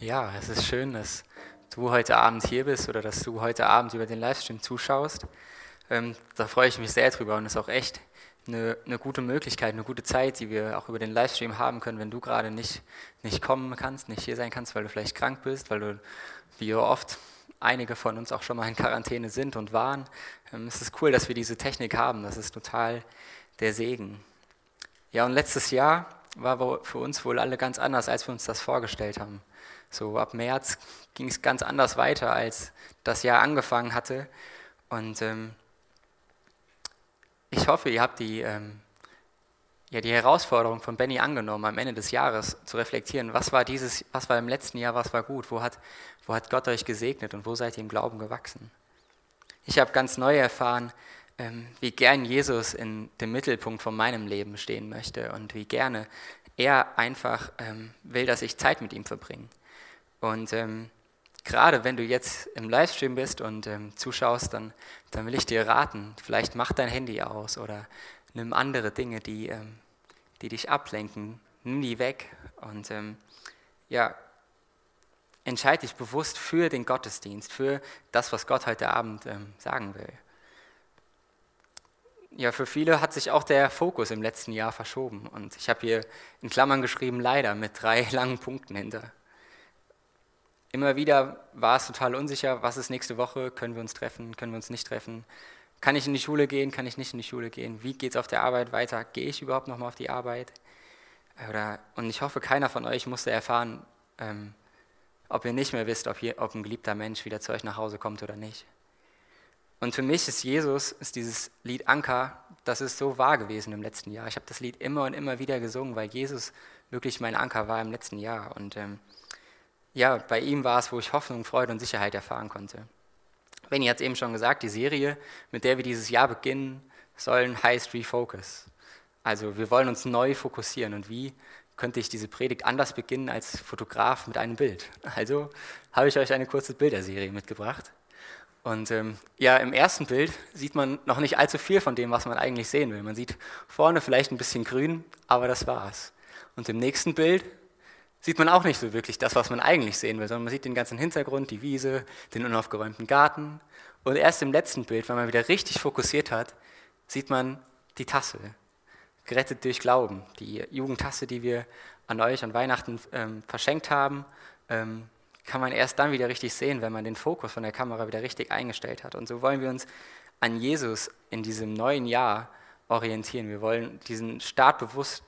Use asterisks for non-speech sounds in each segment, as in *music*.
Ja, es ist schön, dass du heute Abend hier bist oder dass du heute Abend über den Livestream zuschaust. Ähm, da freue ich mich sehr drüber und es ist auch echt eine, eine, gute Möglichkeit, eine gute Zeit, die wir auch über den Livestream haben können, wenn du gerade nicht, nicht kommen kannst, nicht hier sein kannst, weil du vielleicht krank bist, weil du, wie oft einige von uns auch schon mal in Quarantäne sind und waren. Ähm, es ist cool, dass wir diese Technik haben. Das ist total der Segen. Ja, und letztes Jahr war für uns wohl alle ganz anders, als wir uns das vorgestellt haben. So ab März *laughs* ging es ganz anders weiter, als das Jahr angefangen hatte. Und ähm, ich hoffe, ihr habt die, ähm, ja, die Herausforderung von Benny angenommen, am Ende des Jahres zu reflektieren, was war dieses, was war im letzten Jahr, was war gut, wo hat, wo hat Gott euch gesegnet und wo seid ihr im Glauben gewachsen. Ich habe ganz neu erfahren, ähm, wie gern Jesus in dem Mittelpunkt von meinem Leben stehen möchte und wie gerne er einfach ähm, will, dass ich Zeit mit ihm verbringe. Und ähm, gerade wenn du jetzt im Livestream bist und ähm, zuschaust, dann, dann will ich dir raten, vielleicht mach dein Handy aus oder nimm andere Dinge, die, ähm, die dich ablenken, nimm die weg und ähm, ja, entscheide dich bewusst für den Gottesdienst, für das, was Gott heute Abend ähm, sagen will. Ja, für viele hat sich auch der Fokus im letzten Jahr verschoben und ich habe hier in Klammern geschrieben, leider mit drei *laughs* langen Punkten hinter. Immer wieder war es total unsicher, was ist nächste Woche, können wir uns treffen, können wir uns nicht treffen, kann ich in die Schule gehen, kann ich nicht in die Schule gehen, wie geht es auf der Arbeit weiter, gehe ich überhaupt nochmal auf die Arbeit? Oder, und ich hoffe, keiner von euch musste erfahren, ähm, ob ihr nicht mehr wisst, ob, hier, ob ein geliebter Mensch wieder zu euch nach Hause kommt oder nicht. Und für mich ist Jesus, ist dieses Lied Anker, das ist so wahr gewesen im letzten Jahr. Ich habe das Lied immer und immer wieder gesungen, weil Jesus wirklich mein Anker war im letzten Jahr. Und ähm, ja, bei ihm war es, wo ich Hoffnung, Freude und Sicherheit erfahren konnte. Benny hat es eben schon gesagt, die Serie, mit der wir dieses Jahr beginnen sollen, heißt Refocus. Also wir wollen uns neu fokussieren. Und wie könnte ich diese Predigt anders beginnen als Fotograf mit einem Bild? Also habe ich euch eine kurze Bilderserie mitgebracht. Und ähm, ja, im ersten Bild sieht man noch nicht allzu viel von dem, was man eigentlich sehen will. Man sieht vorne vielleicht ein bisschen grün, aber das war's. Und im nächsten Bild sieht man auch nicht so wirklich das, was man eigentlich sehen will, sondern man sieht den ganzen Hintergrund, die Wiese, den unaufgeräumten Garten. Und erst im letzten Bild, wenn man wieder richtig fokussiert hat, sieht man die Tasse, gerettet durch Glauben, die Jugendtasse, die wir an euch an Weihnachten ähm, verschenkt haben, ähm, kann man erst dann wieder richtig sehen, wenn man den Fokus von der Kamera wieder richtig eingestellt hat. Und so wollen wir uns an Jesus in diesem neuen Jahr orientieren. Wir wollen diesen Start bewusst,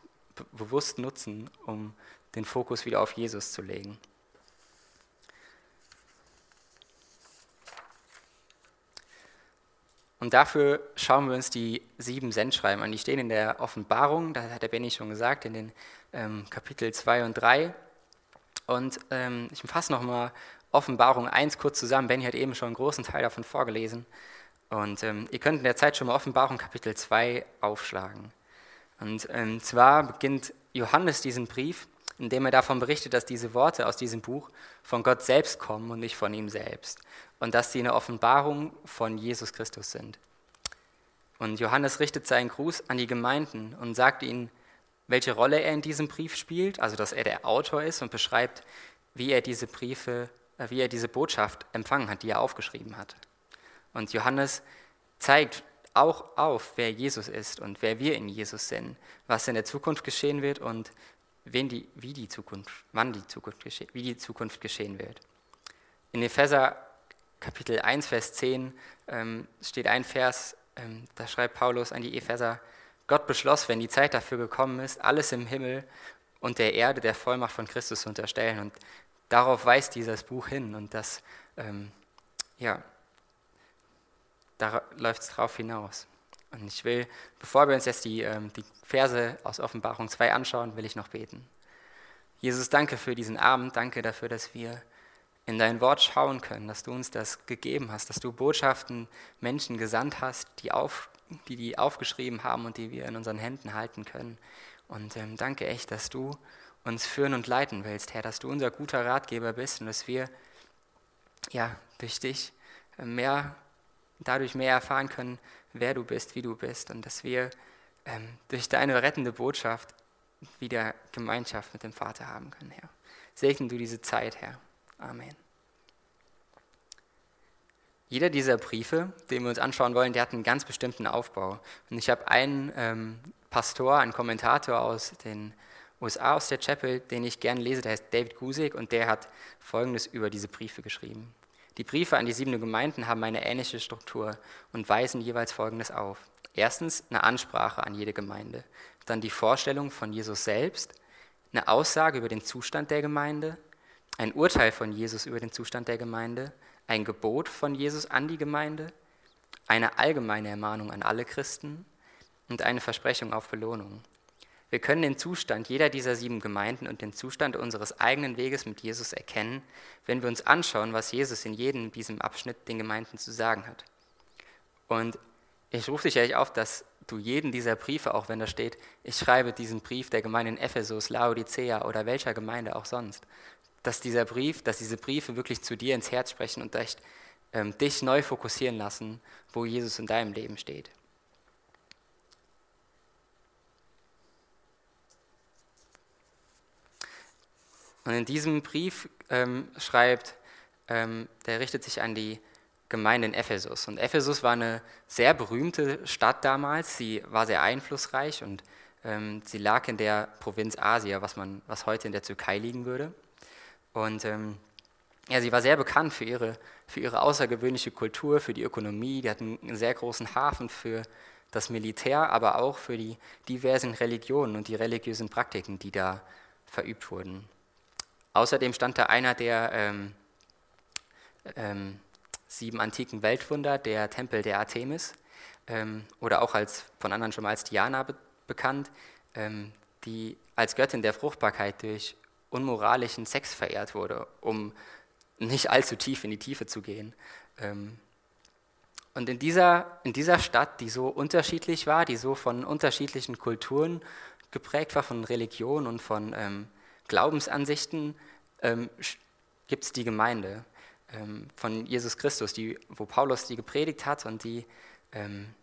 bewusst nutzen, um den Fokus wieder auf Jesus zu legen. Und dafür schauen wir uns die sieben Sendschreiben an. Die stehen in der Offenbarung, das hat der Benny schon gesagt, in den ähm, Kapitel 2 und 3. Und ähm, ich fasse nochmal Offenbarung 1 kurz zusammen. Benny hat eben schon einen großen Teil davon vorgelesen. Und ähm, ihr könnt in der Zeit schon mal Offenbarung Kapitel 2 aufschlagen. Und ähm, zwar beginnt Johannes diesen Brief indem er davon berichtet, dass diese Worte aus diesem Buch von Gott selbst kommen und nicht von ihm selbst und dass sie eine Offenbarung von Jesus Christus sind. Und Johannes richtet seinen Gruß an die Gemeinden und sagt ihnen, welche Rolle er in diesem Brief spielt, also dass er der Autor ist und beschreibt, wie er diese Briefe, äh, wie er diese Botschaft empfangen hat, die er aufgeschrieben hat. Und Johannes zeigt auch auf, wer Jesus ist und wer wir in Jesus sind, was in der Zukunft geschehen wird und wen die, wie die Zukunft, wann die Zukunft, wie die Zukunft geschehen wird. In Epheser Kapitel 1, Vers 10 ähm, steht ein Vers, ähm, da schreibt Paulus an die Epheser, Gott beschloss, wenn die Zeit dafür gekommen ist, alles im Himmel und der Erde der Vollmacht von Christus zu unterstellen. Und darauf weist dieses Buch hin und das, ähm, ja, da läuft es drauf hinaus. Und ich will, bevor wir uns jetzt die, ähm, die Verse aus Offenbarung 2 anschauen, will ich noch beten. Jesus, danke für diesen Abend, danke dafür, dass wir in dein Wort schauen können, dass du uns das gegeben hast, dass du Botschaften Menschen gesandt hast, die, auf, die die aufgeschrieben haben und die wir in unseren Händen halten können. Und ähm, danke echt, dass du uns führen und leiten willst, Herr, dass du unser guter Ratgeber bist und dass wir ja, durch dich mehr, dadurch mehr erfahren können, wer du bist, wie du bist und dass wir ähm, durch deine rettende Botschaft wieder Gemeinschaft mit dem Vater haben können, Herr. segne du diese Zeit, Herr. Amen. Jeder dieser Briefe, den wir uns anschauen wollen, der hat einen ganz bestimmten Aufbau. Und ich habe einen ähm, Pastor, einen Kommentator aus den USA, aus der Chapel, den ich gerne lese, der heißt David Gusik und der hat Folgendes über diese Briefe geschrieben. Die Briefe an die sieben Gemeinden haben eine ähnliche Struktur und weisen jeweils Folgendes auf. Erstens eine Ansprache an jede Gemeinde, dann die Vorstellung von Jesus selbst, eine Aussage über den Zustand der Gemeinde, ein Urteil von Jesus über den Zustand der Gemeinde, ein Gebot von Jesus an die Gemeinde, eine allgemeine Ermahnung an alle Christen und eine Versprechung auf Belohnung. Wir können den Zustand jeder dieser sieben Gemeinden und den Zustand unseres eigenen Weges mit Jesus erkennen, wenn wir uns anschauen, was Jesus in jedem diesem Abschnitt den Gemeinden zu sagen hat. Und ich rufe dich ehrlich auf, dass du jeden dieser Briefe, auch wenn da steht, ich schreibe diesen Brief der Gemeinde in Ephesus, Laodicea oder welcher Gemeinde auch sonst, dass dieser Brief, dass diese Briefe wirklich zu dir ins Herz sprechen und ähm, dich neu fokussieren lassen, wo Jesus in deinem Leben steht. Und in diesem Brief ähm, schreibt, ähm, der richtet sich an die Gemeinde in Ephesus. Und Ephesus war eine sehr berühmte Stadt damals. Sie war sehr einflussreich und ähm, sie lag in der Provinz Asia, was, man, was heute in der Türkei liegen würde. Und ähm, ja, sie war sehr bekannt für ihre, für ihre außergewöhnliche Kultur, für die Ökonomie. Die hatten einen sehr großen Hafen für das Militär, aber auch für die diversen Religionen und die religiösen Praktiken, die da verübt wurden. Außerdem stand da einer der ähm, ähm, sieben antiken Weltwunder, der Tempel der Artemis, ähm, oder auch als von anderen schon mal als Diana be bekannt, ähm, die als Göttin der Fruchtbarkeit durch unmoralischen Sex verehrt wurde, um nicht allzu tief in die Tiefe zu gehen. Ähm, und in dieser, in dieser Stadt, die so unterschiedlich war, die so von unterschiedlichen Kulturen geprägt war, von Religion und von ähm, Glaubensansichten ähm, gibt es die Gemeinde ähm, von Jesus Christus, die, wo Paulus die gepredigt hat und die ähm,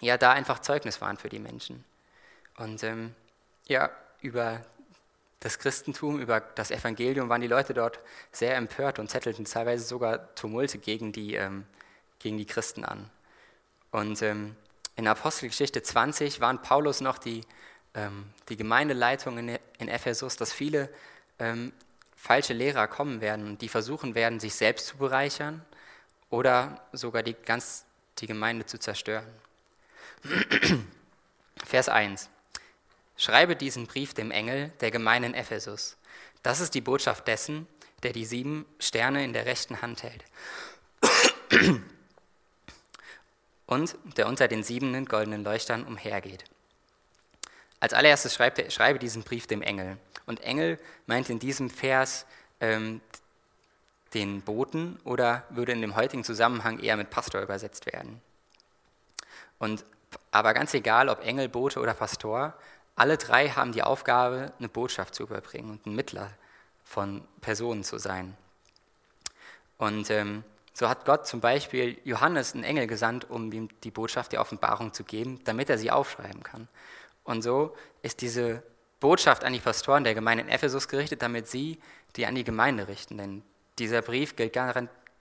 ja da einfach Zeugnis waren für die Menschen. Und ähm, ja, über das Christentum, über das Evangelium waren die Leute dort sehr empört und zettelten teilweise sogar Tumulte gegen die, ähm, gegen die Christen an. Und ähm, in Apostelgeschichte 20 waren Paulus noch die ähm, die Gemeindeleitung in, in Ephesus, dass viele ähm, falsche Lehrer kommen werden, die versuchen werden, sich selbst zu bereichern oder sogar die, ganz die Gemeinde zu zerstören. *clears throat* Vers 1. Schreibe diesen Brief dem Engel der Gemeinde in Ephesus. Das ist die Botschaft dessen, der die sieben Sterne in der rechten Hand hält. *clears throat* Und der unter den sieben goldenen Leuchtern umhergeht. Als allererstes schreibt er, schreibe diesen Brief dem Engel. Und Engel meint in diesem Vers ähm, den Boten oder würde in dem heutigen Zusammenhang eher mit Pastor übersetzt werden. Und, aber ganz egal, ob Engel, Bote oder Pastor, alle drei haben die Aufgabe, eine Botschaft zu überbringen und ein Mittler von Personen zu sein. Und ähm, so hat Gott zum Beispiel Johannes einen Engel gesandt, um ihm die Botschaft der Offenbarung zu geben, damit er sie aufschreiben kann. Und so ist diese Botschaft an die Pastoren der Gemeinde in Ephesus gerichtet, damit sie die an die Gemeinde richten. Denn dieser Brief gilt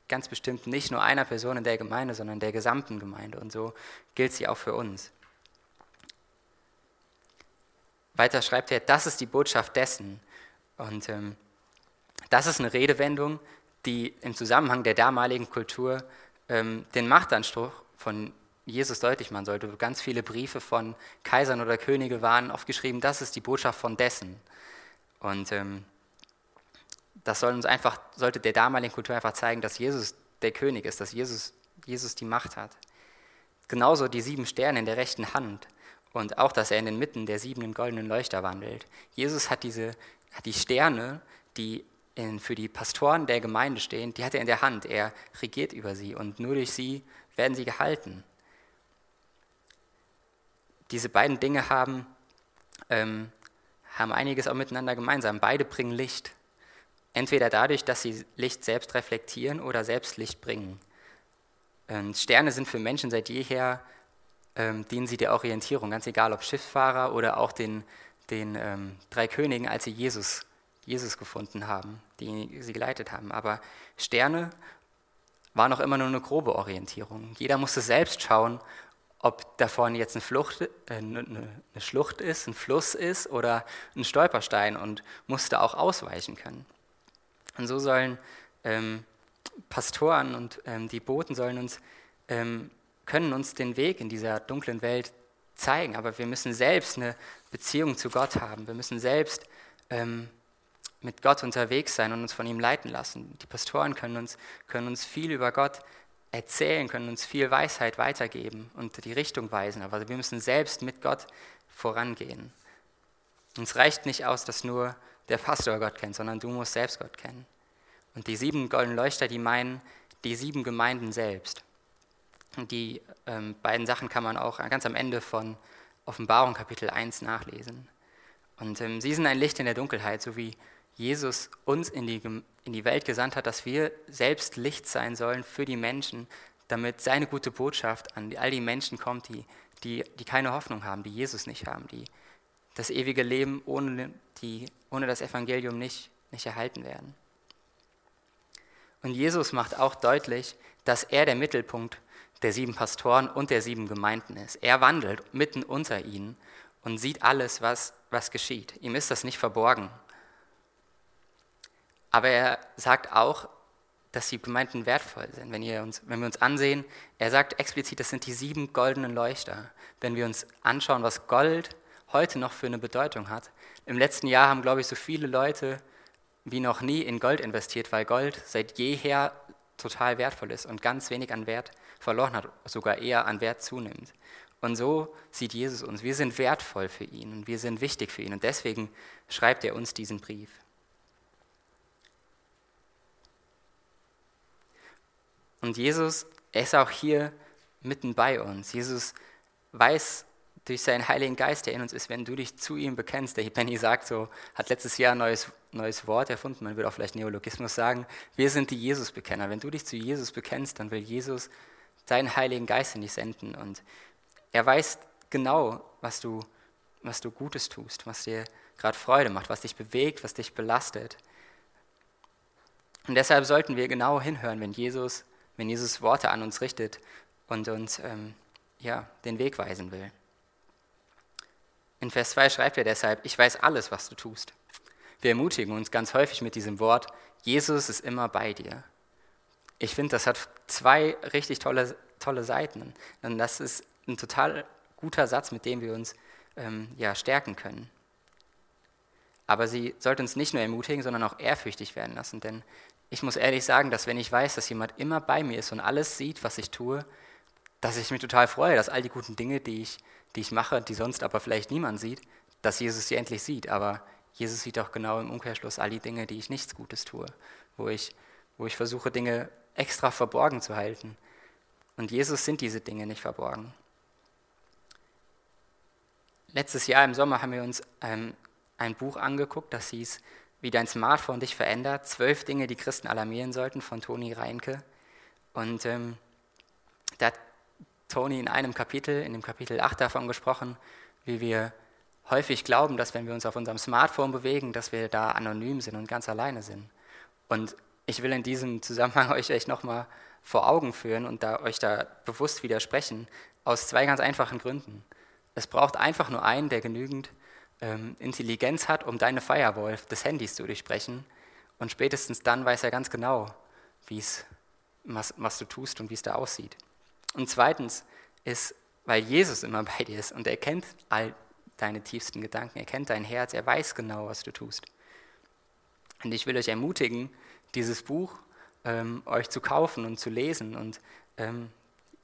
ganz bestimmt nicht nur einer Person in der Gemeinde, sondern der gesamten Gemeinde. Und so gilt sie auch für uns. Weiter schreibt er, das ist die Botschaft dessen. Und ähm, das ist eine Redewendung, die im Zusammenhang der damaligen Kultur ähm, den Machtanspruch von Jesus deutlich machen sollte. Ganz viele Briefe von Kaisern oder Könige waren oft geschrieben, das ist die Botschaft von dessen. Und ähm, das soll uns einfach, sollte der damaligen Kultur einfach zeigen, dass Jesus der König ist, dass Jesus, Jesus die Macht hat. Genauso die sieben Sterne in der rechten Hand und auch, dass er in den Mitten der sieben goldenen Leuchter wandelt. Jesus hat, diese, hat die Sterne, die in, für die Pastoren der Gemeinde stehen, die hat er in der Hand. Er regiert über sie und nur durch sie werden sie gehalten diese beiden Dinge haben, ähm, haben einiges auch miteinander gemeinsam. Beide bringen Licht. Entweder dadurch, dass sie Licht selbst reflektieren oder selbst Licht bringen. Und Sterne sind für Menschen seit jeher, ähm, dienen sie der Orientierung, ganz egal ob Schifffahrer oder auch den, den ähm, drei Königen, als sie Jesus, Jesus gefunden haben, die sie geleitet haben. Aber Sterne waren noch immer nur eine grobe Orientierung. Jeder musste selbst schauen, ob da vorne jetzt eine, Flucht, äh, eine, Schlucht ist, ein Fluss ist oder ein Stolperstein und musste auch ausweichen können. Und so sollen ähm, Pastoren und ähm, die Boten sollen uns, ähm, können uns den Weg in dieser dunklen Welt zeigen, aber wir müssen selbst eine Beziehung zu Gott haben. Wir müssen selbst ähm, mit Gott unterwegs sein und uns von ihm leiten lassen. Die Pastoren können uns, können uns viel über Gott erzählen, können uns viel Weisheit weitergeben und die Richtung weisen, aber wir müssen selbst mit Gott vorangehen. Uns reicht nicht aus, dass nur der Pastor Gott kennt, sondern du musst selbst Gott kennen. Und die sieben goldenen Leuchter, die meinen die sieben Gemeinden selbst. Und die ähm, beiden Sachen kann man auch ganz am Ende von Offenbarung Kapitel 1 nachlesen. Und ähm, sie sind ein Licht in der Dunkelheit, so wie Jesus uns in die, in die Welt gesandt hat, dass wir selbst Licht sein sollen für die Menschen, damit seine gute Botschaft an all die Menschen kommt, die, die, die keine Hoffnung haben, die Jesus nicht haben, die das ewige Leben ohne, die, ohne das Evangelium nicht, nicht erhalten werden. Und Jesus macht auch deutlich, dass er der Mittelpunkt der sieben Pastoren und der sieben Gemeinden ist. Er wandelt mitten unter ihnen und sieht alles, was, was geschieht. Ihm ist das nicht verborgen. Aber er sagt auch, dass die Gemeinden wertvoll sind. Wenn, uns, wenn wir uns ansehen, er sagt explizit, das sind die sieben goldenen Leuchter. Wenn wir uns anschauen, was Gold heute noch für eine Bedeutung hat. Im letzten Jahr haben, glaube ich, so viele Leute wie noch nie in Gold investiert, weil Gold seit jeher total wertvoll ist und ganz wenig an Wert verloren hat, sogar eher an Wert zunimmt. Und so sieht Jesus uns. Wir sind wertvoll für ihn und wir sind wichtig für ihn. Und deswegen schreibt er uns diesen Brief. Und Jesus, er ist auch hier mitten bei uns. Jesus weiß durch seinen Heiligen Geist, der in uns ist, wenn du dich zu ihm bekennst. Der Benny sagt so, hat letztes Jahr ein neues, neues Wort erfunden, man würde auch vielleicht Neologismus sagen. Wir sind die Jesus-Bekenner. Wenn du dich zu Jesus bekennst, dann will Jesus seinen Heiligen Geist in dich senden. Und er weiß genau, was du, was du Gutes tust, was dir gerade Freude macht, was dich bewegt, was dich belastet. Und deshalb sollten wir genau hinhören, wenn Jesus, wenn Jesus Worte an uns richtet und uns ähm, ja, den Weg weisen will. In Vers 2 schreibt er deshalb, ich weiß alles, was du tust. Wir ermutigen uns ganz häufig mit diesem Wort, Jesus ist immer bei dir. Ich finde, das hat zwei richtig tolle, tolle Seiten. Und das ist ein total guter Satz, mit dem wir uns ähm, ja, stärken können. Aber sie sollte uns nicht nur ermutigen, sondern auch ehrfürchtig werden lassen. Denn ich muss ehrlich sagen, dass wenn ich weiß, dass jemand immer bei mir ist und alles sieht, was ich tue, dass ich mich total freue, dass all die guten Dinge, die ich, die ich mache, die sonst aber vielleicht niemand sieht, dass Jesus sie endlich sieht. Aber Jesus sieht auch genau im Umkehrschluss all die Dinge, die ich nichts Gutes tue, wo ich, wo ich versuche, Dinge extra verborgen zu halten. Und Jesus sind diese Dinge nicht verborgen. Letztes Jahr im Sommer haben wir uns ähm, ein Buch angeguckt, das hieß Wie dein Smartphone dich verändert. Zwölf Dinge, die Christen alarmieren sollten, von Toni Reinke. Und ähm, da hat Toni in einem Kapitel, in dem Kapitel 8 davon gesprochen, wie wir häufig glauben, dass wenn wir uns auf unserem Smartphone bewegen, dass wir da anonym sind und ganz alleine sind. Und ich will in diesem Zusammenhang *laughs* euch echt nochmal vor Augen führen und da, euch da bewusst widersprechen, aus zwei ganz einfachen Gründen. Es braucht einfach nur einen, der genügend ähm, Intelligenz hat, um deine Firewall des Handys zu durchbrechen. Und spätestens dann weiß er ganz genau, wie's, was, was du tust und wie es da aussieht. Und zweitens ist, weil Jesus immer *laughs* bei dir ist und er kennt all deine tiefsten Gedanken, er kennt dein Herz, er weiß genau, was du tust. Und ich will euch ermutigen, dieses Buch ähm, euch zu kaufen und zu lesen und ähm,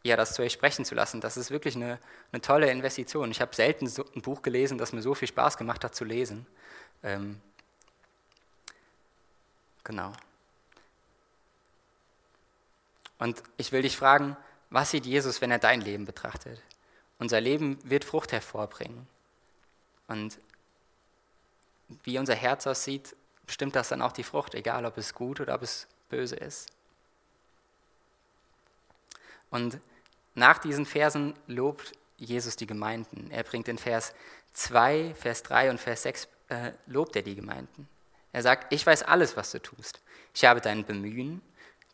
ja, das zu euch sprechen zu lassen. Das ist wirklich eine, eine tolle Investition. Ich habe selten so ein Buch gelesen, das mir so viel Spaß gemacht hat zu lesen. Ähm, genau. Und ich will dich fragen, was sieht Jesus, wenn er dein Leben betrachtet? Unser Leben wird Frucht hervorbringen. Und wie unser Herz aussieht, bestimmt das dann auch die Frucht, egal ob es gut oder ob es böse ist. Und nach diesen Versen lobt Jesus die Gemeinden. Er bringt in Vers 2, Vers 3 und Vers 6, äh, lobt er die Gemeinden. Er sagt, ich weiß alles, was du tust. Ich habe dein Bemühen,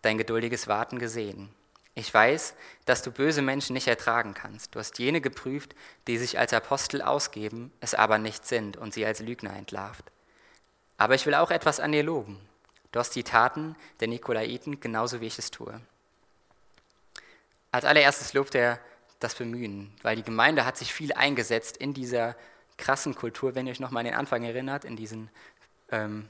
dein geduldiges Warten gesehen. Ich weiß, dass du böse Menschen nicht ertragen kannst. Du hast jene geprüft, die sich als Apostel ausgeben, es aber nicht sind und sie als Lügner entlarvt. Aber ich will auch etwas an dir loben. Du hast die Taten der Nikolaiten genauso wie ich es tue. Als allererstes lobt er das Bemühen, weil die Gemeinde hat sich viel eingesetzt in dieser krassen Kultur, wenn ihr euch nochmal an den Anfang erinnert, in diesen, ähm,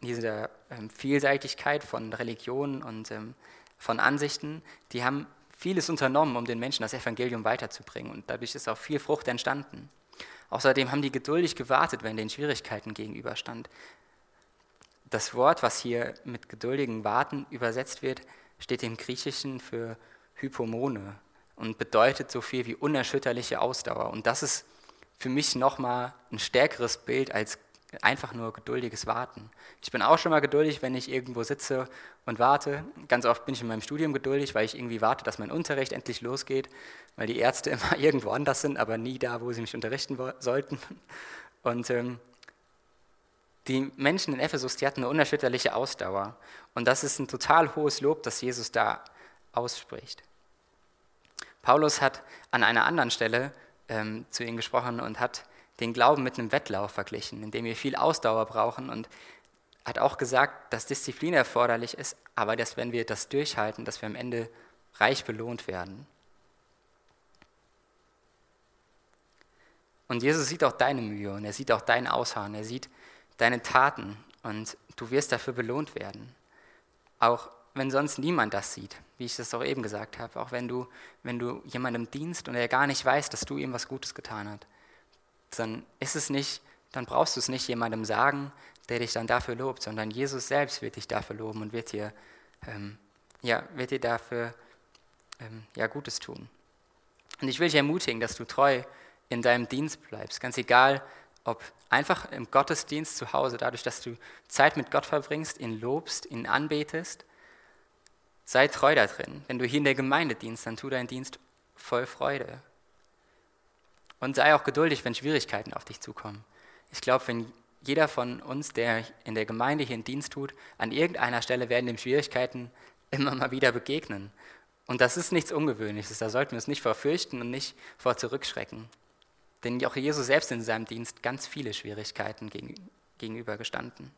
dieser ähm, Vielseitigkeit von Religionen und ähm, von Ansichten. Die haben vieles unternommen, um den Menschen das Evangelium weiterzubringen und dadurch ist auch viel Frucht entstanden. Außerdem haben die geduldig gewartet, wenn den Schwierigkeiten gegenüberstand. Das Wort, was hier mit geduldigem Warten übersetzt wird, steht im Griechischen für Hypomone und bedeutet so viel wie unerschütterliche Ausdauer. Und das ist für mich nochmal ein stärkeres Bild als einfach nur geduldiges Warten. Ich bin auch schon mal geduldig, wenn ich irgendwo sitze und warte. Ganz oft bin ich in meinem Studium geduldig, weil ich irgendwie warte, dass mein Unterricht endlich losgeht, weil die Ärzte *laughs* immer irgendwo anders sind, aber nie da, wo sie mich unterrichten sollten. Und ähm, die Menschen in Ephesus, die hatten eine unerschütterliche Ausdauer. Und das ist ein total hohes Lob, das Jesus da ausspricht. Paulus hat an einer anderen Stelle ähm, zu ihnen gesprochen und hat den Glauben mit einem Wettlauf verglichen, in dem wir viel Ausdauer brauchen und hat auch gesagt, dass Disziplin erforderlich ist, aber dass wenn wir das durchhalten, dass wir am Ende reich belohnt werden. Und Jesus sieht auch deine Mühe und er sieht auch dein Ausharren, er sieht deine Taten und du wirst dafür belohnt werden. Auch wenn sonst niemand das sieht, wie ich das auch eben gesagt habe, auch wenn du, wenn du jemandem dienst und er gar nicht weiß, dass du ihm was Gutes getan hast, dann ist es nicht, dann brauchst du es nicht jemandem sagen, der dich dann dafür lobt, sondern Jesus selbst wird dich dafür loben und wird dir, ähm, ja, wird dir dafür ähm, ja, Gutes tun. Und ich will dich ermutigen, dass du treu in deinem Dienst bleibst, ganz egal, ob einfach im Gottesdienst zu Hause, dadurch, dass du Zeit mit Gott verbringst, ihn lobst, ihn anbetest, sei treu da drin. Wenn du hier in der Gemeinde dienst, dann tu deinen Dienst voll Freude. Und sei auch geduldig, wenn Schwierigkeiten auf dich zukommen. Ich glaube, wenn jeder von uns, der in der Gemeinde hier einen Dienst tut, an irgendeiner Stelle werden dem Schwierigkeiten immer mal wieder begegnen. Und das ist nichts Ungewöhnliches, da sollten wir uns nicht vor fürchten und nicht vor zurückschrecken. Denn auch Jesus selbst in seinem Dienst ganz viele Schwierigkeiten gegenüber gestanden.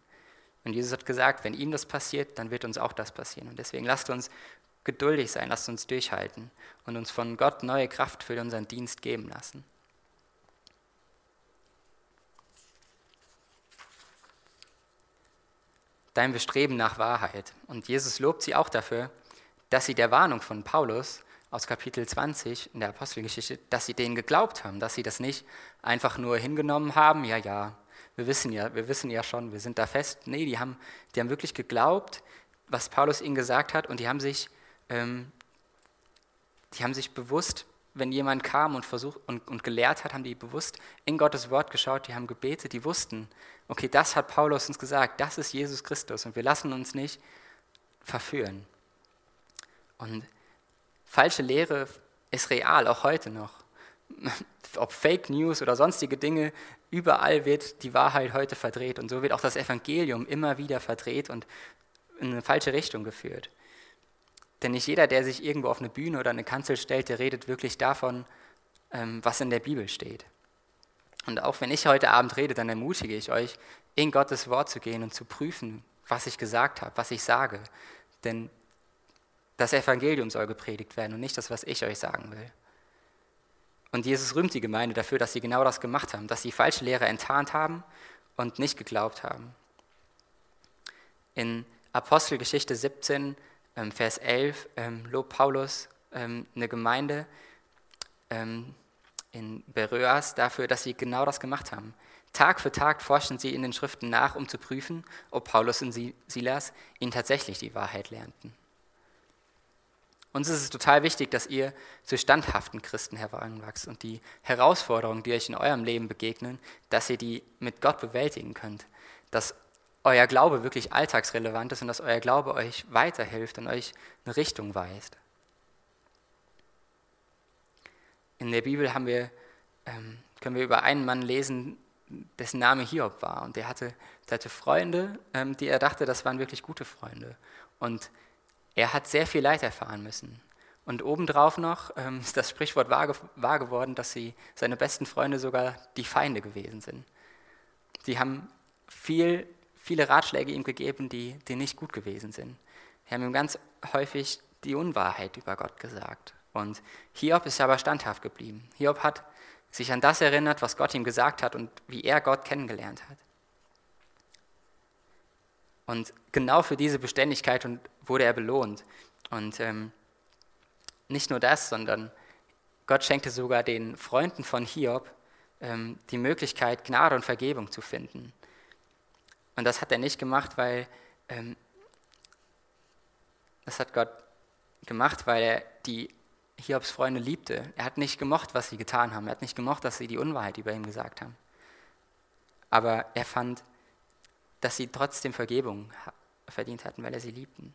Und Jesus hat gesagt, wenn ihm das passiert, dann wird uns auch das passieren. Und deswegen lasst uns geduldig sein, lasst uns durchhalten und uns von Gott neue Kraft für unseren Dienst geben lassen. Dein Bestreben nach Wahrheit. Und Jesus lobt sie auch dafür, dass sie der Warnung von Paulus aus Kapitel 20 in der Apostelgeschichte, dass sie denen geglaubt haben, dass sie das nicht einfach nur hingenommen haben, ja, ja, wir wissen ja, wir wissen ja schon, wir sind da fest. Nee, die haben, die haben wirklich geglaubt, was Paulus ihnen gesagt hat und die haben sich, ähm, die haben sich bewusst, wenn jemand kam und versucht und, und gelehrt hat, haben die bewusst in Gottes Wort geschaut, die haben gebetet, die wussten, okay, das hat Paulus uns gesagt, das ist Jesus Christus und wir lassen uns nicht verführen. Und falsche Lehre ist real, auch heute noch. *laughs* Ob Fake News oder sonstige Dinge, überall wird die Wahrheit heute verdreht und so wird auch das Evangelium immer wieder verdreht und in eine falsche Richtung geführt. Denn nicht jeder, der sich irgendwo auf eine Bühne oder eine Kanzel stellt, der redet wirklich davon, ähm, was in der Bibel steht. Und auch wenn ich heute Abend rede, dann ermutige ich euch, in Gottes Wort zu gehen und zu prüfen, was ich gesagt habe, was ich sage. Denn das Evangelium soll gepredigt werden und nicht das, was ich euch sagen will. Und Jesus rühmt die Gemeinde dafür, dass sie genau das gemacht haben, dass sie falsche Lehre enttarnt haben und nicht geglaubt haben. In Apostelgeschichte 17, ähm, Vers 11, ähm, lobt Paulus ähm, eine Gemeinde in Beröas dafür, dass sie genau das gemacht haben. Tag für Tag forschen sie in den Schriften nach, um zu prüfen, ob Paulus und Silas ihnen tatsächlich die Wahrheit lernten. Uns ist es total wichtig, dass ihr zu standhaften Christen heranwachst und die Herausforderungen, die euch in eurem Leben begegnen, dass ihr die mit Gott bewältigen könnt. Dass euer Glaube wirklich alltagsrelevant ist und dass euer Glaube euch weiterhilft und euch eine Richtung weist. In der Bibel haben wir, ähm, können wir über einen Mann lesen, dessen Name Hiob war. Und der hatte Der hatte Freunde, ähm, die er dachte, das waren wirklich gute Freunde. Und er hat sehr viel Leid erfahren müssen. Und obendrauf noch ähm, ist das Sprichwort wahr, wahr geworden, dass sie, seine besten Freunde sogar die Feinde gewesen sind. Sie haben viel, viele Ratschläge ihm gegeben, die, die nicht gut gewesen sind. Sie haben ihm ganz häufig die Unwahrheit über Gott gesagt. Und Hiob ist aber standhaft geblieben. Hiob hat sich an das erinnert, was Gott ihm gesagt hat und wie er Gott kennengelernt hat. Und genau für diese Beständigkeit wurde er belohnt. Und ähm, nicht nur das, sondern Gott schenkte sogar den Freunden von Hiob ähm, die Möglichkeit, Gnade und Vergebung zu finden. Und das hat er nicht gemacht, weil ähm, das hat Gott gemacht, weil er die Hiobs Freunde liebte. Er hat nicht gemocht, was sie getan haben. Er hat nicht gemocht, dass sie die Unwahrheit über ihn gesagt haben. Aber er fand, dass sie trotzdem Vergebung verdient hatten, weil er sie liebten.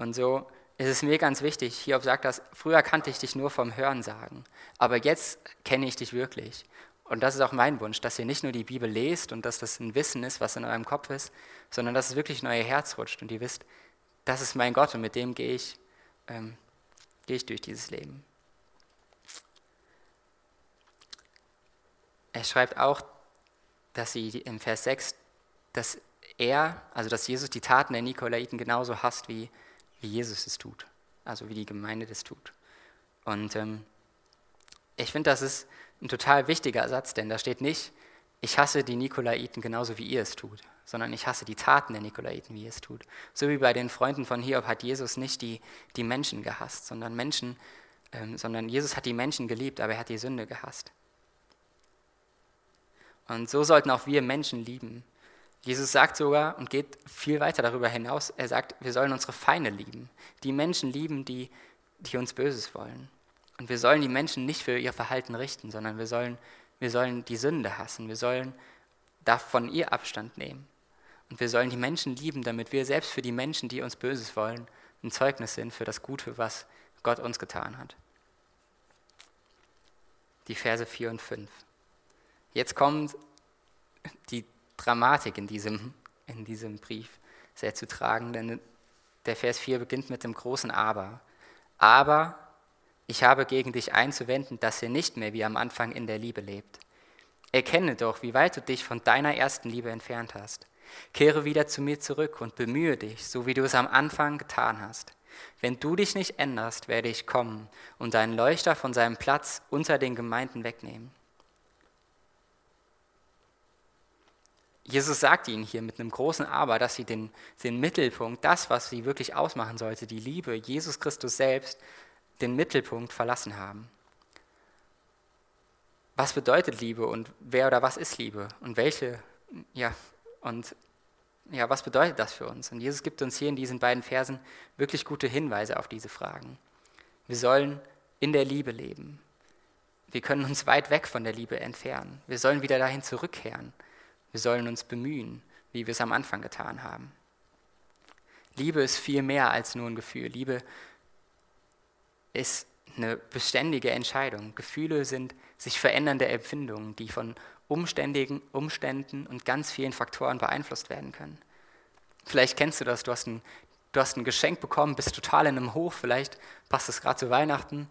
Und so ist es mir ganz wichtig, Hiob sagt das, früher kannte ich dich nur vom Hören sagen, aber jetzt kenne ich dich wirklich. Und das ist auch mein Wunsch, dass ihr nicht nur die Bibel lest und dass das ein Wissen ist, was in eurem Kopf ist, sondern dass es wirklich in euer Herz rutscht und ihr wisst, das ist mein Gott und mit dem gehe ich, ähm, gehe ich durch dieses Leben. Er schreibt auch, dass sie im Vers 6, dass er, also dass Jesus die Taten der Nikolaiten genauso hasst, wie, wie Jesus es tut, also wie die Gemeinde das tut. Und ähm, ich finde, das ist ein total wichtiger Satz, denn da steht nicht, ich hasse die Nikolaiten genauso wie ihr es tut, sondern ich hasse die Taten der Nikolaiten, wie ihr es tut. So wie bei den Freunden von Hiob hat Jesus nicht die, die Menschen gehasst, sondern Menschen, ähm, sondern Jesus hat die Menschen geliebt, aber er hat die Sünde gehasst. Und so sollten auch wir Menschen lieben. Jesus sagt sogar und geht viel weiter darüber hinaus, er sagt, wir sollen unsere Feinde lieben, die Menschen lieben, die, die uns Böses wollen. Und wir sollen die Menschen nicht für ihr Verhalten richten, sondern wir sollen, wir sollen die Sünde hassen. Wir sollen davon ihr Abstand nehmen. Und wir sollen die Menschen lieben, damit wir selbst für die Menschen, die uns Böses wollen, ein Zeugnis sind für das Gute, was Gott uns getan hat. Die Verse 4 und 5. Jetzt kommt die Dramatik in diesem, in diesem Brief sehr zu tragen, denn der Vers 4 beginnt mit dem großen Aber. Aber ich habe gegen dich einzuwenden, dass ihr nicht mehr wie am Anfang in der Liebe lebt. Erkenne doch, wie weit du dich von deiner ersten Liebe entfernt hast. Kehre wieder zu mir zurück und bemühe dich, so wie du es am Anfang getan hast. Wenn du dich nicht änderst, werde ich kommen und deinen Leuchter von seinem Platz unter den Gemeinden wegnehmen. Jesus sagt ihnen hier mit einem großen Aber, dass sie den, den Mittelpunkt, das, was sie wirklich ausmachen sollte, die Liebe, Jesus Christus selbst, den Mittelpunkt verlassen haben. Was bedeutet Liebe und wer oder was ist Liebe und welche, ja, und ja, was bedeutet das für uns? Und Jesus gibt uns hier in diesen beiden Versen wirklich gute Hinweise auf diese Fragen. Wir sollen in der Liebe leben. Wir können uns weit weg von der Liebe entfernen. Wir sollen wieder dahin zurückkehren. Wir sollen uns bemühen, wie wir es am Anfang getan haben. Liebe ist viel mehr als nur ein Gefühl. Liebe ist eine beständige Entscheidung. Gefühle sind sich verändernde Empfindungen, die von umständigen Umständen und ganz vielen Faktoren beeinflusst werden können. Vielleicht kennst du das, du hast ein, du hast ein Geschenk bekommen, bist total in einem Hoch, vielleicht passt es gerade zu Weihnachten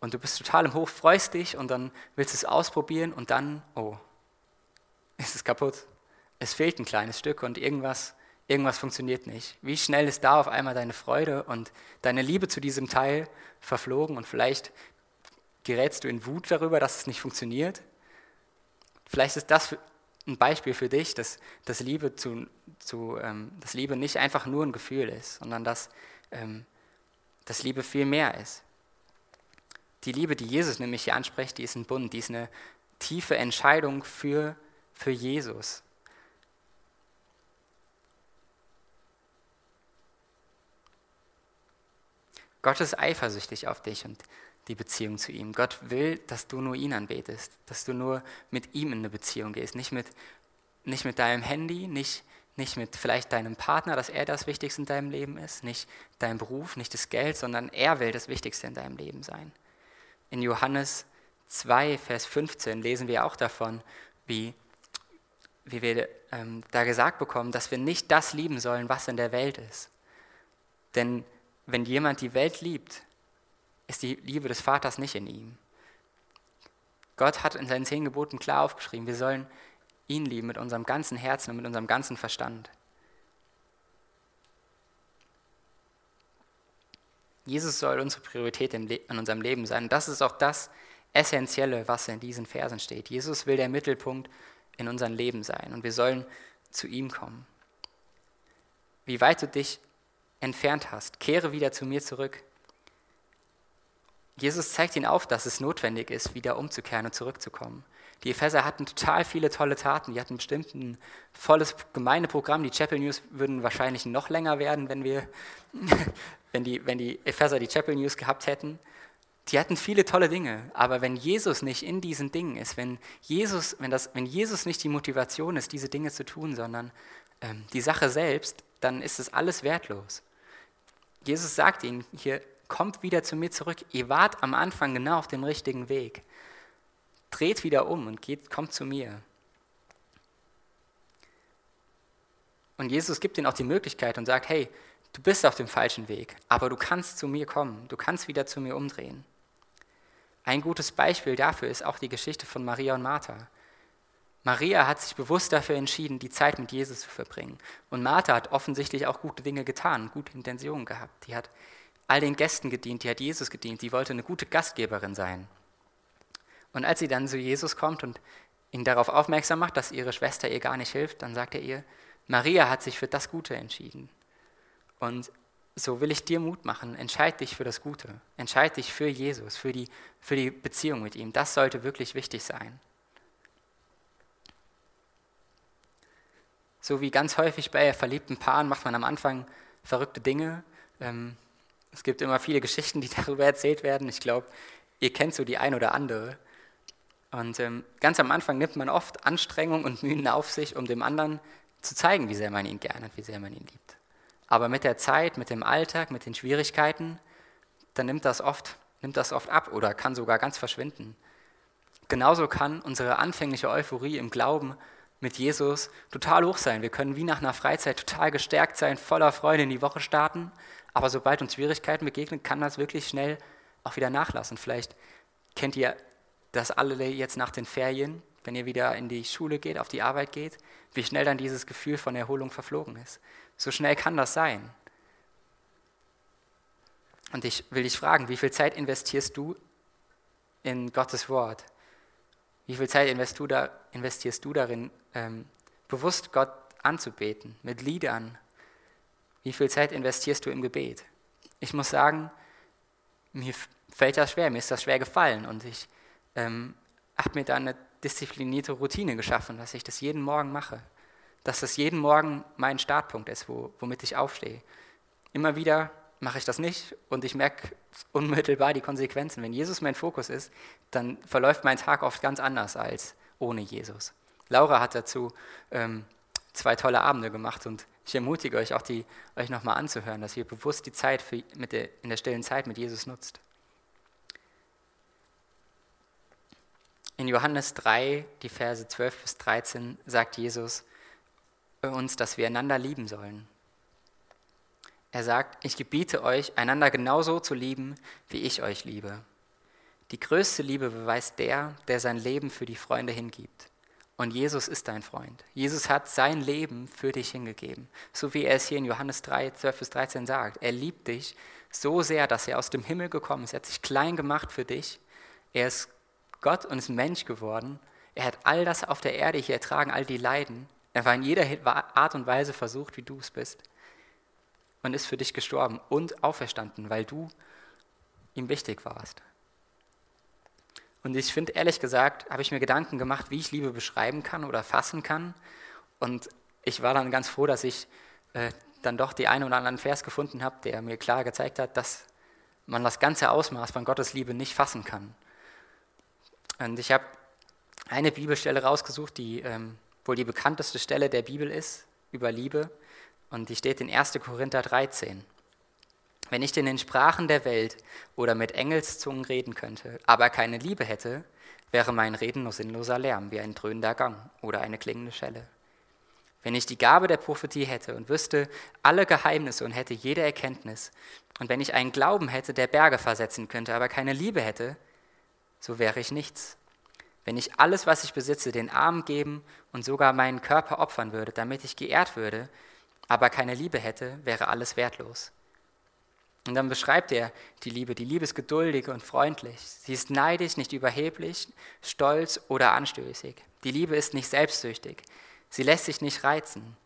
und du bist total im Hoch, freust dich und dann willst du es ausprobieren und dann, oh, ist es kaputt. Es fehlt ein kleines Stück und irgendwas irgendwas funktioniert nicht. Wie schnell ist da auf einmal deine Freude und deine Liebe zu diesem Teil verflogen und vielleicht gerätst du in Wut darüber, dass es nicht funktioniert. Vielleicht ist das ein Beispiel für dich, dass, dass, Liebe, zu, zu, ähm, dass Liebe nicht einfach nur ein Gefühl ist, sondern dass, ähm, dass Liebe viel mehr ist. Die Liebe, die Jesus nämlich hier anspricht, die ist ein Bund, die ist eine tiefe Entscheidung für, für Jesus. Gott ist eifersüchtig auf dich und die Beziehung zu ihm. Gott will, dass du nur ihn anbetest, dass du nur mit ihm in eine Beziehung gehst, nicht mit, nicht mit deinem Handy, nicht, nicht mit vielleicht deinem Partner, dass er das Wichtigste in deinem Leben ist, nicht dein Beruf, nicht das Geld, sondern er will das Wichtigste in deinem Leben sein. In Johannes 2, Vers 15 lesen wir auch davon, wie, wie wir ähm, da gesagt bekommen, dass wir nicht das lieben sollen, was in der Welt ist. Denn wenn jemand die Welt liebt, ist die Liebe des Vaters nicht in ihm. Gott hat in seinen zehn Geboten klar aufgeschrieben, wir sollen ihn lieben mit unserem ganzen Herzen und mit unserem ganzen Verstand. Jesus soll unsere Priorität in unserem Leben sein. Das ist auch das Essentielle, was in diesen Versen steht. Jesus will der Mittelpunkt in unserem Leben sein und wir sollen zu ihm kommen. Wie weit du dich entfernt hast, kehre wieder zu mir zurück. Jesus zeigt ihnen auf, dass es notwendig ist, wieder umzukehren und zurückzukommen. Die Epheser hatten total viele tolle Taten. Die hatten bestimmt ein volles Gemeindeprogramm. Die Chapel News würden wahrscheinlich noch länger werden, wenn, wir, *laughs* wenn, die, wenn die Epheser die Chapel News gehabt hätten. Die hatten viele tolle Dinge, aber wenn Jesus nicht in diesen Dingen ist, wenn Jesus, wenn das, wenn Jesus nicht die Motivation ist, diese Dinge zu tun, sondern ähm, die Sache selbst, dann ist es alles wertlos. Jesus sagt ihnen hier, kommt wieder zu mir zurück. Ihr wart am Anfang genau auf dem richtigen Weg. Dreht wieder um und geht, kommt zu mir. Und Jesus gibt ihnen auch die Möglichkeit und sagt, hey, du bist auf dem falschen Weg, aber du kannst zu mir kommen, du kannst wieder zu mir umdrehen. Ein gutes Beispiel dafür ist auch die Geschichte von Maria und Martha. Maria hat sich bewusst dafür entschieden, die Zeit mit Jesus zu verbringen. Und Martha hat offensichtlich auch gute Dinge getan, gute Intentionen gehabt. Die hat all den Gästen gedient, die hat Jesus gedient, die wollte eine gute Gastgeberin sein. Und als sie dann zu Jesus kommt und ihn darauf aufmerksam macht, dass ihre Schwester ihr gar nicht hilft, dann sagt er ihr, Maria hat sich für das Gute entschieden. Und so will ich dir Mut machen. Entscheid dich für das Gute. Entscheid dich für Jesus, für die, für die Beziehung mit ihm. Das sollte wirklich wichtig sein. So wie ganz häufig bei verliebten Paaren macht man am Anfang verrückte Dinge. Ähm, es gibt immer viele Geschichten, die *laughs* darüber erzählt werden. Ich glaube, ihr kennt so die ein oder andere. Und ähm, ganz am Anfang nimmt man oft Anstrengung und Mühen auf sich, um dem anderen zu zeigen, wie sehr man ihn gerne hat, wie sehr man ihn liebt. Aber mit der Zeit, mit dem Alltag, mit den Schwierigkeiten, dann nimmt das oft, nimmt das oft ab oder kann sogar ganz verschwinden. Genauso kann unsere anfängliche Euphorie im Glauben mit Jesus total hoch sein. Wir können wie nach einer Freizeit total gestärkt sein, voller Freude in die Woche starten, aber sobald uns Schwierigkeiten begegnen, kann das wirklich schnell auch wieder nachlassen. Vielleicht kennt ihr das alle jetzt nach den Ferien, wenn ihr wieder in die Schule geht, auf die Arbeit geht, wie schnell dann dieses Gefühl von Erholung verflogen ist. So schnell kann das sein. Und ich will dich fragen, wie viel Zeit investierst du in Gottes Wort? Wie viel Zeit investierst du, darin, ähm, bewusst Gott anzubeten, mit Liedern? Wie viel Zeit investierst du im Gebet? Ich muss sagen, mir fällt das schwer, mir ist das schwer gefallen und ich ähm, habe mir da eine disziplinierte Routine geschaffen, dass ich das jeden Morgen mache. Dass das jeden Morgen mein Startpunkt ist, wo, womit ich aufstehe. Immer wieder mache ich das nicht und ich merke unmittelbar die Konsequenzen. Wenn Jesus mein Fokus ist, dann verläuft mein Tag oft ganz anders als ohne Jesus. Laura hat dazu ähm, zwei tolle Abende gemacht und ich ermutige euch auch, die, euch nochmal anzuhören, dass ihr bewusst die Zeit für, mit der, in der stillen Zeit mit Jesus nutzt. In Johannes 3, die Verse 12 bis 13, sagt Jesus uns, dass wir einander lieben sollen. Er sagt, ich gebiete euch, einander genauso zu lieben, wie ich euch liebe. Die größte Liebe beweist der, der sein Leben für die Freunde hingibt. Und Jesus ist dein Freund. Jesus hat sein Leben für dich hingegeben. So wie er es hier in Johannes 3, 12 bis 13 sagt. Er liebt dich so sehr, dass er aus dem Himmel gekommen ist. Er hat sich klein gemacht für dich. Er ist Gott und ist Mensch geworden. Er hat all das auf der Erde hier ertragen, all die Leiden. Er war in jeder Art und Weise versucht, wie du es bist. Und ist für dich gestorben und auferstanden, weil du ihm wichtig warst. Und ich finde, ehrlich gesagt, habe ich mir Gedanken gemacht, wie ich Liebe beschreiben kann oder fassen kann. Und ich war dann ganz froh, dass ich äh, dann doch die einen oder anderen Vers gefunden habe, der mir klar gezeigt hat, dass man das ganze Ausmaß von Gottes Liebe nicht fassen kann. Und ich habe eine Bibelstelle rausgesucht, die ähm, wohl die bekannteste Stelle der Bibel ist über Liebe. Und die steht in 1. Korinther 13. Wenn ich in den Sprachen der Welt oder mit Engelszungen reden könnte, aber keine Liebe hätte, wäre mein Reden nur sinnloser Lärm, wie ein dröhnender Gang oder eine klingende Schelle. Wenn ich die Gabe der Prophetie hätte und wüsste alle Geheimnisse und hätte jede Erkenntnis, und wenn ich einen Glauben hätte, der Berge versetzen könnte, aber keine Liebe hätte, so wäre ich nichts. Wenn ich alles, was ich besitze, den Armen geben und sogar meinen Körper opfern würde, damit ich geehrt würde, aber keine Liebe hätte, wäre alles wertlos. Und dann beschreibt er die Liebe. Die Liebe ist geduldig und freundlich. Sie ist neidisch, nicht überheblich, stolz oder anstößig. Die Liebe ist nicht selbstsüchtig. Sie lässt sich nicht reizen.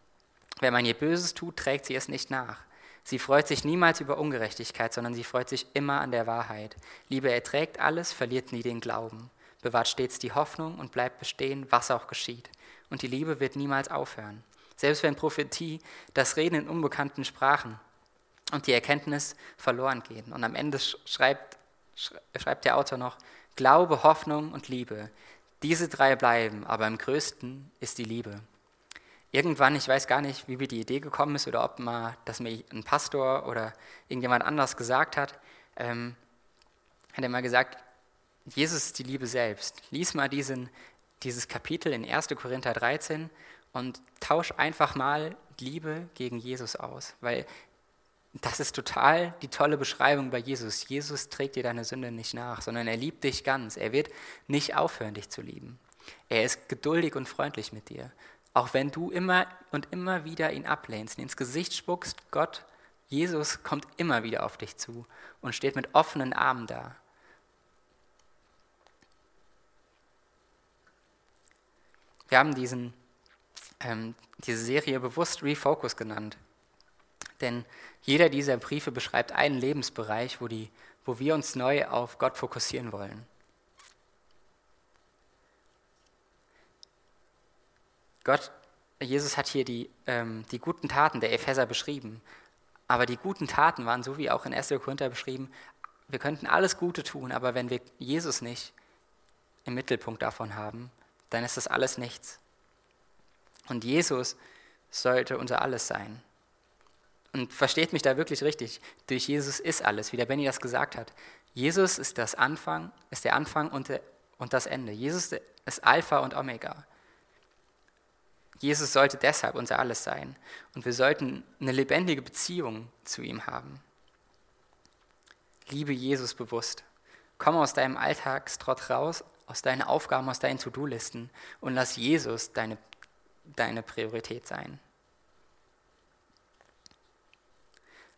Wenn man ihr Böses tut, trägt sie es nicht nach. Sie freut sich niemals über Ungerechtigkeit, sondern sie freut sich immer an der Wahrheit. Liebe erträgt alles, verliert nie den Glauben, bewahrt stets die Hoffnung und bleibt bestehen, was auch geschieht. Und die Liebe wird niemals aufhören. Selbst wenn Prophetie, das Reden in unbekannten Sprachen und die Erkenntnis verloren gehen. Und am Ende schreibt, schreibt der Autor noch, Glaube, Hoffnung und Liebe. Diese drei bleiben, aber im größten ist die Liebe. Irgendwann, ich weiß gar nicht, wie mir die Idee gekommen ist oder ob mal das mir ein Pastor oder irgendjemand anders gesagt hat, ähm, hat er mal gesagt, Jesus ist die Liebe selbst. Lies mal diesen, dieses Kapitel in 1. Korinther 13 und tausch einfach mal Liebe gegen Jesus aus, weil das ist total die tolle Beschreibung bei Jesus. Jesus trägt dir deine Sünde nicht nach, sondern er liebt dich ganz. Er wird nicht aufhören, dich zu lieben. Er ist geduldig und freundlich mit dir. Auch wenn du immer und immer wieder ihn ablehnst, ihn ins Gesicht spuckst, Gott, Jesus kommt immer wieder auf dich zu und steht mit offenen Armen da. Wir haben diesen, ähm, diese Serie bewusst Refocus genannt. Denn jeder dieser Briefe beschreibt einen Lebensbereich, wo, die, wo wir uns neu auf Gott fokussieren wollen. Gott, Jesus hat hier die, ähm, die guten Taten der Epheser beschrieben. Aber die guten Taten waren, so wie auch in 1. Korinther beschrieben, wir könnten alles Gute tun, aber wenn wir Jesus nicht im Mittelpunkt davon haben, dann ist das alles nichts. Und Jesus sollte unser Alles sein. Und versteht mich da wirklich richtig. Durch Jesus ist alles, wie der Benny das gesagt hat. Jesus ist das Anfang, ist der Anfang und, der, und das Ende. Jesus ist Alpha und Omega. Jesus sollte deshalb unser Alles sein. Und wir sollten eine lebendige Beziehung zu ihm haben. Liebe Jesus bewusst. Komm aus deinem Alltagstrott raus, aus deinen Aufgaben, aus deinen To-Do-Listen und lass Jesus deine, deine Priorität sein.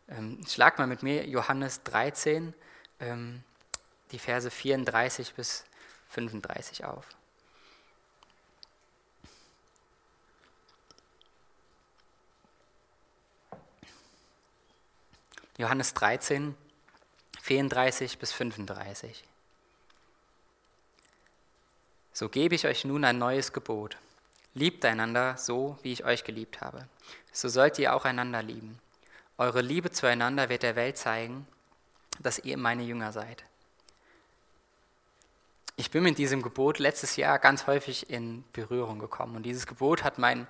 Ähm, schlag mal mit mir Johannes 13, ähm, die Verse 34 bis 35 auf. Johannes 13, 34 bis 35. So gebe ich euch nun ein neues Gebot. Liebt einander so, wie ich euch geliebt habe. So sollt ihr auch einander lieben. Eure Liebe zueinander wird der Welt zeigen, dass ihr meine Jünger seid. Ich bin mit diesem Gebot letztes Jahr ganz häufig in Berührung gekommen und dieses Gebot hat mein,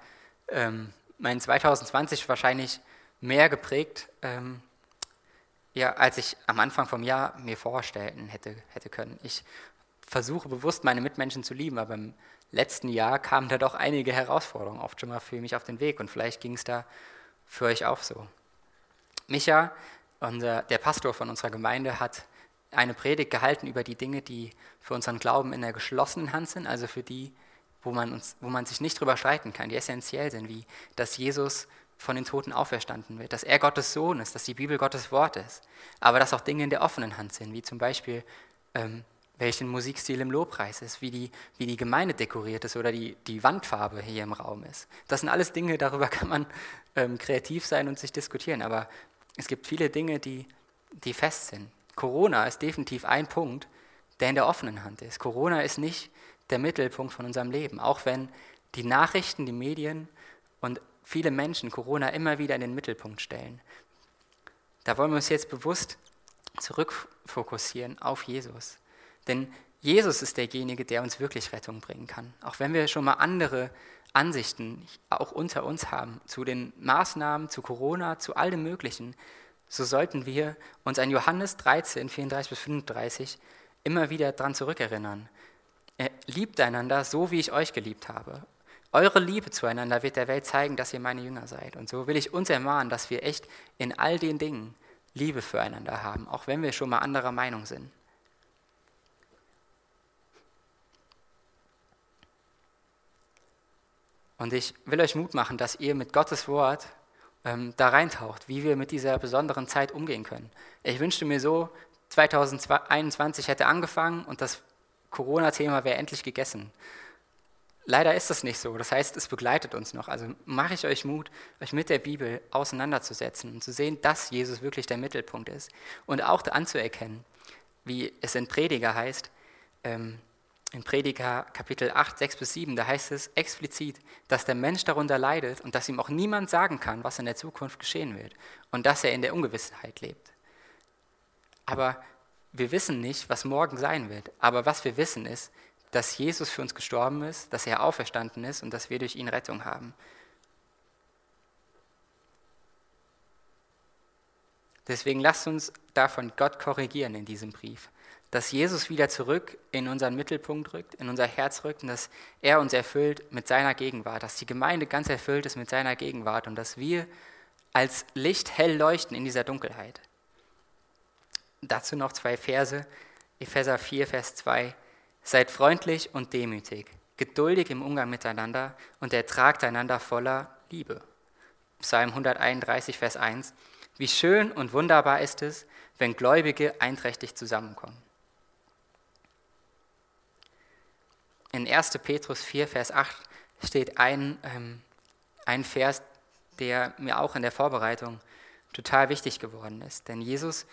ähm, mein 2020 wahrscheinlich mehr geprägt, ähm, ja, als ich am Anfang vom Jahr mir vorstellen hätte, hätte können. Ich versuche bewusst meine Mitmenschen zu lieben, aber im letzten Jahr kamen da doch einige Herausforderungen oft schon mal für mich auf den Weg und vielleicht ging es da für euch auch so. Micha, unser, der Pastor von unserer Gemeinde, hat eine Predigt gehalten über die Dinge, die für unseren Glauben in der geschlossenen Hand sind, also für die, wo man, uns, wo man sich nicht drüber streiten kann, die essentiell sind, wie dass Jesus von den Toten auferstanden wird, dass er Gottes Sohn ist, dass die Bibel Gottes Wort ist, aber dass auch Dinge in der offenen Hand sind, wie zum Beispiel, ähm, welchen Musikstil im Lobpreis ist, wie die, wie die Gemeinde dekoriert ist oder die, die Wandfarbe hier im Raum ist. Das sind alles Dinge, darüber *laughs* kann man ähm, kreativ sein und sich diskutieren, aber es gibt viele Dinge, die, die fest sind. Corona ist definitiv ein Punkt, der in der offenen Hand ist. Corona ist nicht der Mittelpunkt von unserem Leben, auch wenn die Nachrichten, die Medien und viele Menschen Corona immer wieder in den Mittelpunkt stellen. Da wollen wir uns jetzt bewusst zurückfokussieren auf Jesus. Denn Jesus ist derjenige, der uns wirklich Rettung bringen kann. Auch wenn wir schon mal andere Ansichten auch unter uns haben zu den Maßnahmen, zu Corona, zu allem Möglichen, so sollten wir uns an Johannes 13, 34 bis 35 immer wieder daran zurückerinnern. Liebt einander so, wie ich euch geliebt habe. Eure Liebe zueinander wird der Welt zeigen, dass ihr meine Jünger seid. Und so will ich uns ermahnen, dass wir echt in all den Dingen Liebe füreinander haben, auch wenn wir schon mal anderer Meinung sind. Und ich will euch Mut machen, dass ihr mit Gottes Wort ähm, da reintaucht, wie wir mit dieser besonderen Zeit umgehen können. Ich wünschte mir so, 2021 hätte angefangen und das Corona-Thema wäre endlich gegessen. Leider ist das nicht so. Das heißt, es begleitet uns noch. Also mache ich euch Mut, euch mit der Bibel auseinanderzusetzen und zu sehen, dass Jesus wirklich der Mittelpunkt ist. Und auch anzuerkennen, wie es in Prediger heißt, ähm, in Prediger Kapitel 8, 6 bis 7, da heißt es explizit, dass der Mensch darunter leidet und dass ihm auch niemand sagen kann, was in der Zukunft geschehen wird und dass er in der Ungewissheit lebt. Aber wir wissen nicht, was morgen sein wird. Aber was wir wissen ist, dass Jesus für uns gestorben ist, dass er auferstanden ist und dass wir durch ihn Rettung haben. Deswegen lasst uns davon Gott korrigieren in diesem Brief dass Jesus wieder zurück in unseren Mittelpunkt rückt, in unser Herz rückt und dass er uns erfüllt mit seiner Gegenwart, dass die Gemeinde ganz erfüllt ist mit seiner Gegenwart und dass wir als Licht hell leuchten in dieser Dunkelheit. Dazu noch zwei Verse, Epheser 4, Vers 2. Seid freundlich und demütig, geduldig im Umgang miteinander und ertragt einander voller Liebe. Psalm 131, Vers 1. Wie schön und wunderbar ist es, wenn Gläubige einträchtig zusammenkommen. In 1. Petrus 4, Vers 8 steht ein, ähm, ein Vers, der mir auch in der Vorbereitung total wichtig geworden ist. Denn Jesus,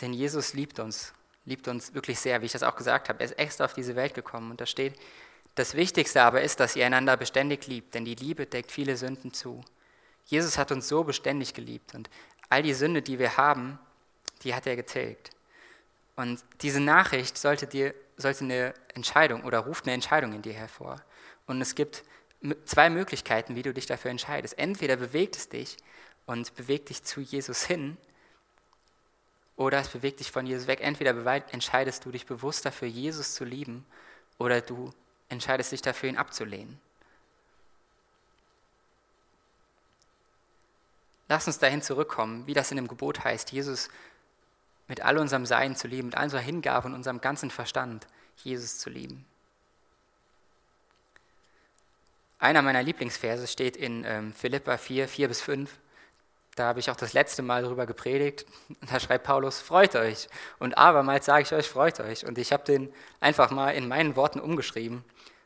denn Jesus liebt uns, liebt uns wirklich sehr, wie ich das auch gesagt habe. Er ist extra auf diese Welt gekommen und da steht, das Wichtigste aber ist, dass ihr einander beständig liebt, denn die Liebe deckt viele Sünden zu. Jesus hat uns so beständig geliebt und all die Sünde, die wir haben, die hat er getilgt. Und diese Nachricht sollte dir sollte eine Entscheidung oder ruft eine Entscheidung in dir hervor. Und es gibt zwei Möglichkeiten, wie du dich dafür entscheidest. Entweder bewegt es dich und bewegt dich zu Jesus hin, oder es bewegt dich von Jesus weg. Entweder entscheidest du dich bewusst dafür, Jesus zu lieben, oder du entscheidest dich dafür, ihn abzulehnen. Lass uns dahin zurückkommen, wie das in dem Gebot heißt, Jesus mit all unserem Sein zu lieben, mit all unserer Hingabe und unserem ganzen Verstand, Jesus zu lieben. Einer meiner Lieblingsverse steht in ähm, Philippa 4, 4 bis 5. Da habe ich auch das letzte Mal darüber gepredigt. *laughs* Da schreibt Paulus, freut euch. Und abermals sage ich euch, freut euch. Und ich habe den einfach mal in meinen Worten umgeschrieben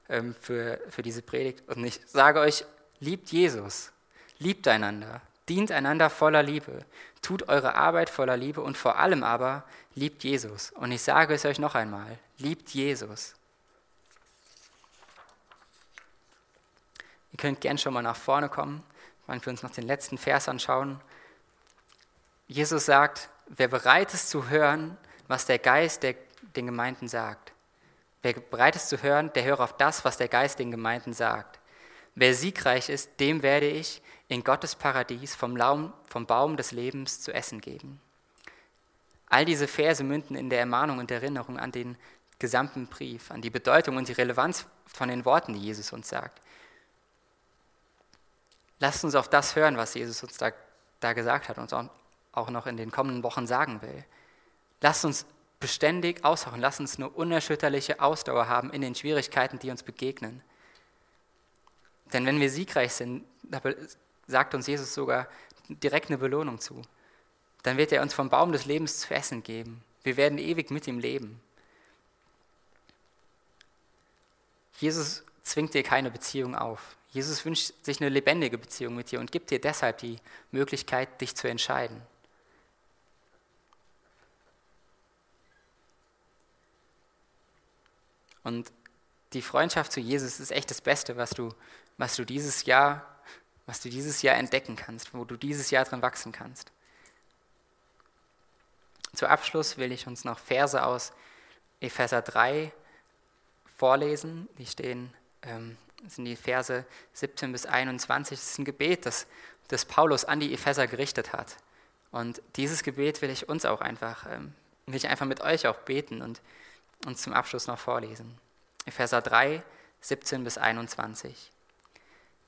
ähm, für, für diese Predigt. Und ich sage euch, liebt Jesus, liebt einander, Dient einander voller Liebe. Tut eure Arbeit voller Liebe und vor allem aber liebt Jesus. Und ich sage es euch noch einmal, liebt Jesus. Ihr könnt gern schon mal nach vorne kommen, wenn wir uns noch den letzten Vers anschauen. Jesus sagt, wer bereit ist zu hören, was der Geist der, den Gemeinden sagt. Wer bereit ist zu hören, der höre auf das, was der Geist den Gemeinden sagt. Wer siegreich ist, dem werde ich in Gottes Paradies vom, Laum, vom Baum des Lebens zu essen geben. All diese Verse münden in der Ermahnung und Erinnerung an den gesamten Brief, an die Bedeutung und die Relevanz von den Worten, die Jesus uns sagt. Lasst uns auf das hören, was Jesus uns da, da gesagt hat und auch noch in den kommenden Wochen sagen will. Lasst uns beständig ausharren, lasst uns eine unerschütterliche Ausdauer haben in den Schwierigkeiten, die uns begegnen. Denn wenn wir siegreich sind, sagt uns Jesus sogar direkt eine Belohnung zu. Dann wird er uns vom Baum des Lebens zu essen geben. Wir werden ewig mit ihm leben. Jesus zwingt dir keine Beziehung auf. Jesus wünscht sich eine lebendige Beziehung mit dir und gibt dir deshalb die Möglichkeit, dich zu entscheiden. Und die Freundschaft zu Jesus ist echt das Beste, was du, was du dieses Jahr was du dieses Jahr entdecken kannst, wo du dieses Jahr drin wachsen kannst. Zu Abschluss will ich uns noch Verse aus Epheser 3 vorlesen. Die stehen, ähm, sind die Verse 17 bis 21. Das ist ein Gebet, das, das Paulus an die Epheser gerichtet hat. Und dieses Gebet will ich uns auch einfach, ähm, will ich einfach mit euch auch beten und uns zum Abschluss noch vorlesen. Epheser 3, 17 bis 21.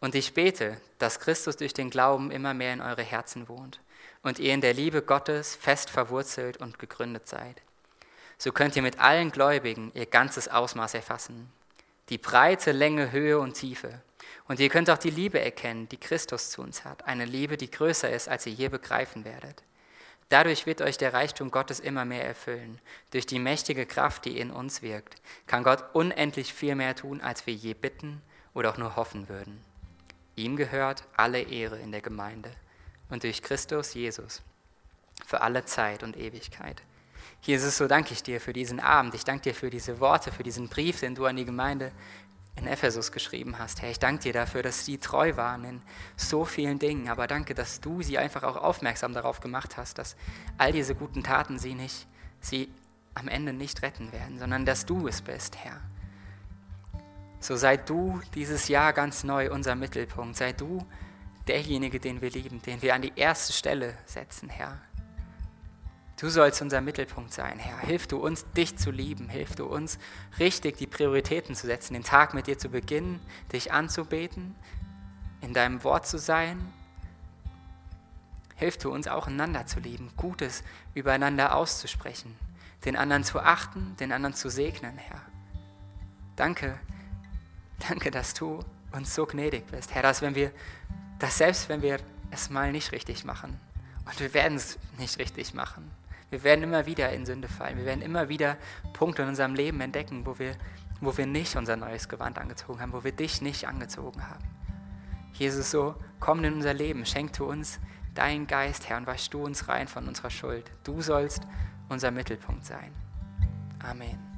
Und ich bete, dass Christus durch den Glauben immer mehr in eure Herzen wohnt und ihr in der Liebe Gottes fest verwurzelt und gegründet seid. So könnt ihr mit allen Gläubigen ihr ganzes Ausmaß erfassen, die Breite, Länge, Höhe und Tiefe. Und ihr könnt auch die Liebe erkennen, die Christus zu uns hat, eine Liebe, die größer ist, als ihr je begreifen werdet. Dadurch wird euch der Reichtum Gottes immer mehr erfüllen. Durch die mächtige Kraft, die in uns wirkt, kann Gott unendlich viel mehr tun, als wir je bitten oder auch nur hoffen würden. Ihm gehört alle Ehre in der Gemeinde und durch Christus Jesus für alle Zeit und Ewigkeit. Jesus, so danke ich dir für diesen Abend. Ich danke dir für diese Worte, für diesen Brief, den du an die Gemeinde in Ephesus geschrieben hast. Herr, ich danke dir dafür, dass sie treu waren in so vielen Dingen, aber danke, dass du sie einfach auch aufmerksam darauf gemacht hast, dass all diese guten Taten sie nicht, sie am Ende nicht retten werden, sondern dass du es bist, Herr. So sei du dieses Jahr ganz neu unser Mittelpunkt. Sei du derjenige, den wir lieben, den wir an die erste Stelle setzen, Herr. Du sollst unser Mittelpunkt sein, Herr. Hilf du uns, dich zu lieben. Hilf du uns, richtig die Prioritäten zu setzen, den Tag mit dir zu beginnen, dich anzubeten, in deinem Wort zu sein. Hilf du uns auch einander zu lieben, Gutes übereinander auszusprechen, den anderen zu achten, den anderen zu segnen, Herr. Danke, Danke, dass du uns so gnädig bist, Herr, dass wenn wir, dass selbst wenn wir es mal nicht richtig machen, und wir werden es nicht richtig machen, wir werden immer wieder in Sünde fallen, wir werden immer wieder Punkte in unserem Leben entdecken, wo wir, wo wir nicht unser neues Gewand angezogen haben, wo wir dich nicht angezogen haben. Jesus, so komm in unser Leben, schenk du uns deinen Geist, Herr, und wasch du uns rein von unserer Schuld. Du sollst unser Mittelpunkt sein. Amen.